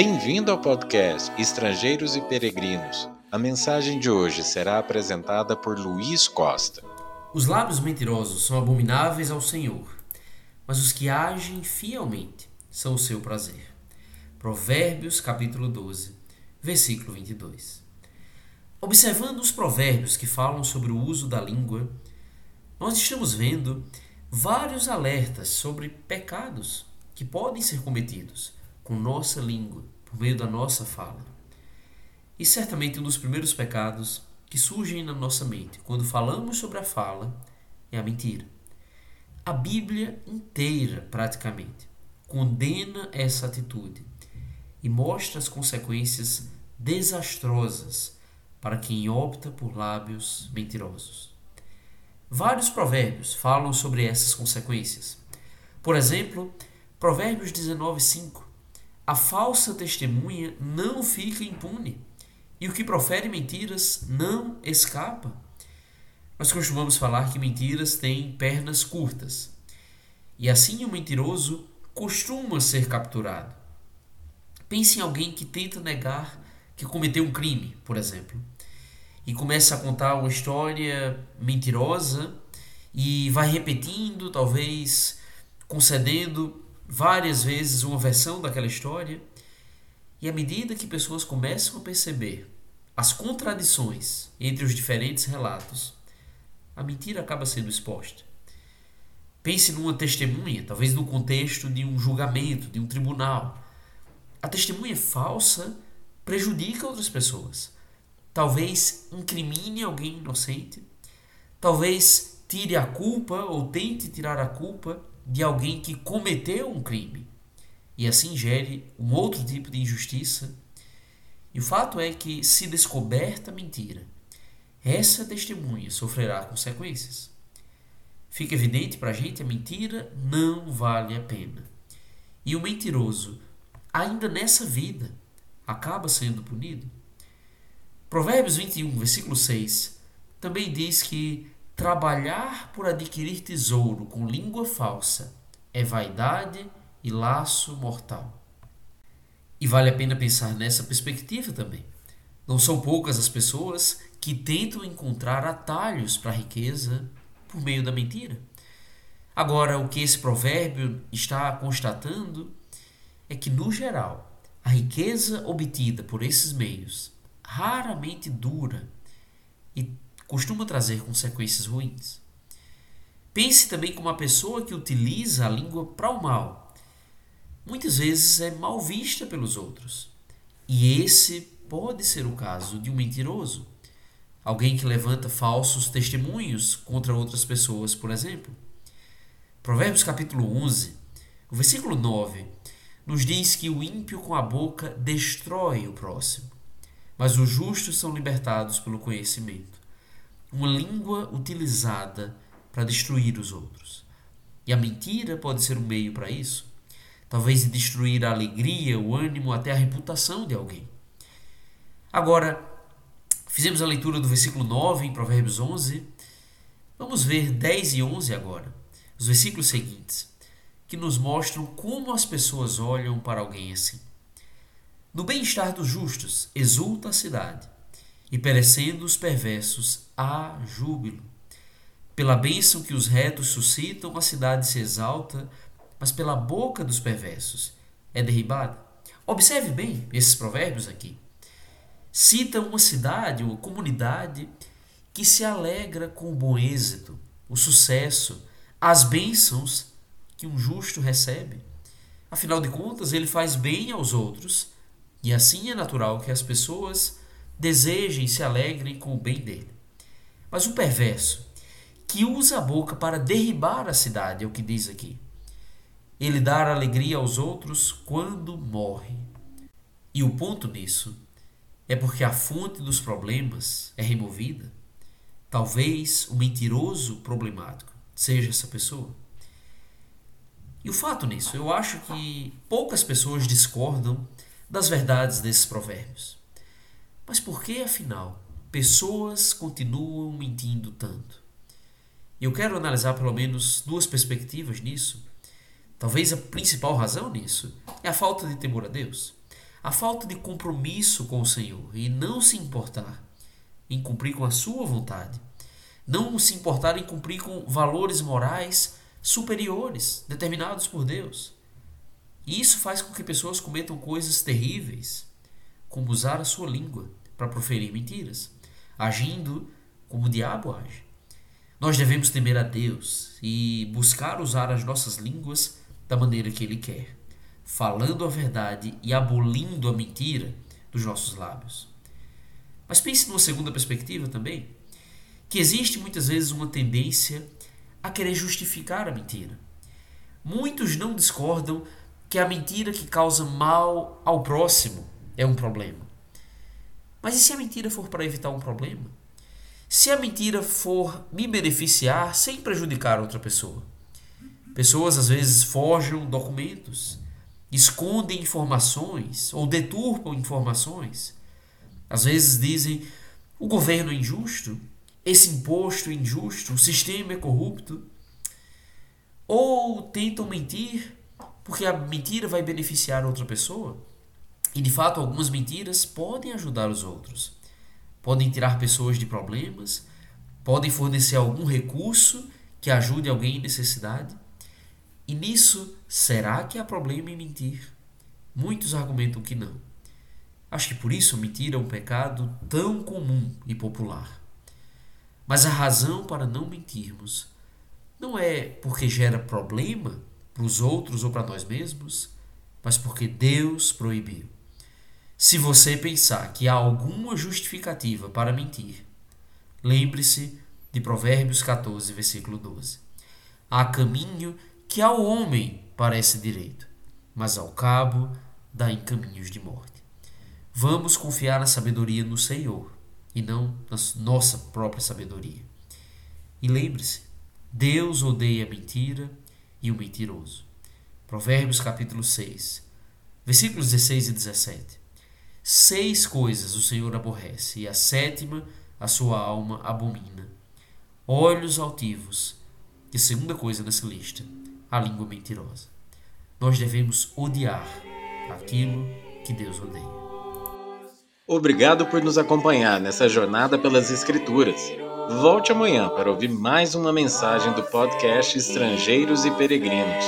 Bem-vindo ao podcast Estrangeiros e Peregrinos. A mensagem de hoje será apresentada por Luiz Costa. Os lábios mentirosos são abomináveis ao Senhor, mas os que agem fielmente são o seu prazer. Provérbios capítulo 12, versículo 22. Observando os provérbios que falam sobre o uso da língua, nós estamos vendo vários alertas sobre pecados que podem ser cometidos com nossa língua, por meio da nossa fala. E certamente um dos primeiros pecados que surgem na nossa mente quando falamos sobre a fala é a mentira. A Bíblia inteira, praticamente, condena essa atitude e mostra as consequências desastrosas para quem opta por lábios mentirosos. Vários provérbios falam sobre essas consequências. Por exemplo, Provérbios 19:5. A falsa testemunha não fica impune, e o que profere mentiras não escapa. Nós costumamos falar que mentiras têm pernas curtas. E assim o mentiroso costuma ser capturado. Pense em alguém que tenta negar que cometeu um crime, por exemplo e começa a contar uma história mentirosa e vai repetindo, talvez concedendo várias vezes uma versão daquela história. E à medida que pessoas começam a perceber as contradições entre os diferentes relatos, a mentira acaba sendo exposta. Pense numa testemunha, talvez no contexto de um julgamento, de um tribunal. A testemunha falsa prejudica outras pessoas talvez incrimine alguém inocente, talvez tire a culpa ou tente tirar a culpa de alguém que cometeu um crime e assim gere um outro tipo de injustiça. E o fato é que, se descoberta a mentira, essa testemunha sofrerá consequências. Fica evidente para a gente a mentira não vale a pena. E o mentiroso, ainda nessa vida, acaba sendo punido. Provérbios 21, versículo 6, também diz que trabalhar por adquirir tesouro com língua falsa é vaidade e laço mortal. E vale a pena pensar nessa perspectiva também. Não são poucas as pessoas que tentam encontrar atalhos para a riqueza por meio da mentira. Agora, o que esse provérbio está constatando é que, no geral, a riqueza obtida por esses meios raramente dura e costuma trazer consequências ruins. Pense também como uma pessoa que utiliza a língua para o mal. Muitas vezes é mal vista pelos outros. E esse pode ser o caso de um mentiroso. Alguém que levanta falsos testemunhos contra outras pessoas, por exemplo. Provérbios capítulo 11, o versículo 9, nos diz que o ímpio com a boca destrói o próximo mas os justos são libertados pelo conhecimento. Uma língua utilizada para destruir os outros. E a mentira pode ser um meio para isso. Talvez destruir a alegria, o ânimo, até a reputação de alguém. Agora, fizemos a leitura do versículo 9 em Provérbios 11. Vamos ver 10 e 11 agora, os versículos seguintes, que nos mostram como as pessoas olham para alguém assim. No bem-estar dos justos exulta a cidade, e perecendo os perversos há júbilo. Pela bênção que os retos suscitam, a cidade se exalta, mas pela boca dos perversos é derribada. Observe bem esses provérbios aqui. Cita uma cidade, uma comunidade que se alegra com o bom êxito, o sucesso, as bênçãos que um justo recebe. Afinal de contas, ele faz bem aos outros e assim é natural que as pessoas desejem e se alegrem com o bem dele. Mas o perverso, que usa a boca para derribar a cidade, é o que diz aqui. Ele dá alegria aos outros quando morre. E o ponto nisso é porque a fonte dos problemas é removida. Talvez o mentiroso problemático seja essa pessoa. E o fato nisso, eu acho que poucas pessoas discordam das verdades desses provérbios. Mas por que, afinal, pessoas continuam mentindo tanto? Eu quero analisar pelo menos duas perspectivas nisso. Talvez a principal razão nisso é a falta de temor a Deus. a falta de compromisso com o Senhor e não se importar em cumprir com a sua vontade, não se importar em cumprir com valores morais superiores determinados por Deus. E isso faz com que pessoas cometam coisas terríveis, como usar a sua língua para proferir mentiras, agindo como o diabo age. Nós devemos temer a Deus e buscar usar as nossas línguas da maneira que Ele quer, falando a verdade e abolindo a mentira dos nossos lábios. Mas pense numa segunda perspectiva também, que existe muitas vezes uma tendência a querer justificar a mentira. Muitos não discordam que a mentira que causa mal ao próximo é um problema. Mas e se a mentira for para evitar um problema? Se a mentira for me beneficiar sem prejudicar outra pessoa? Pessoas às vezes forjam documentos, escondem informações ou deturpam informações. Às vezes dizem o governo é injusto, esse imposto é injusto, o sistema é corrupto. Ou tentam mentir porque a mentira vai beneficiar outra pessoa. E de fato, algumas mentiras podem ajudar os outros. Podem tirar pessoas de problemas, podem fornecer algum recurso que ajude alguém em necessidade. E nisso, será que há problema em mentir? Muitos argumentam que não. Acho que por isso mentir é um pecado tão comum e popular. Mas a razão para não mentirmos não é porque gera problema para os outros ou para nós mesmos, mas porque Deus proibiu. Se você pensar que há alguma justificativa para mentir, lembre-se de Provérbios 14, versículo 12. Há caminho que ao homem parece direito, mas ao cabo dá em caminhos de morte. Vamos confiar na sabedoria no Senhor e não na nossa própria sabedoria. E lembre-se, Deus odeia a mentira e o mentiroso. Provérbios capítulo 6, versículos 16 e 17. Seis coisas o Senhor aborrece, e a sétima a sua alma abomina. Olhos altivos, e segunda coisa nessa lista, a língua mentirosa. Nós devemos odiar aquilo que Deus odeia. Obrigado por nos acompanhar nessa jornada pelas Escrituras. Volte amanhã para ouvir mais uma mensagem do podcast Estrangeiros e Peregrinos.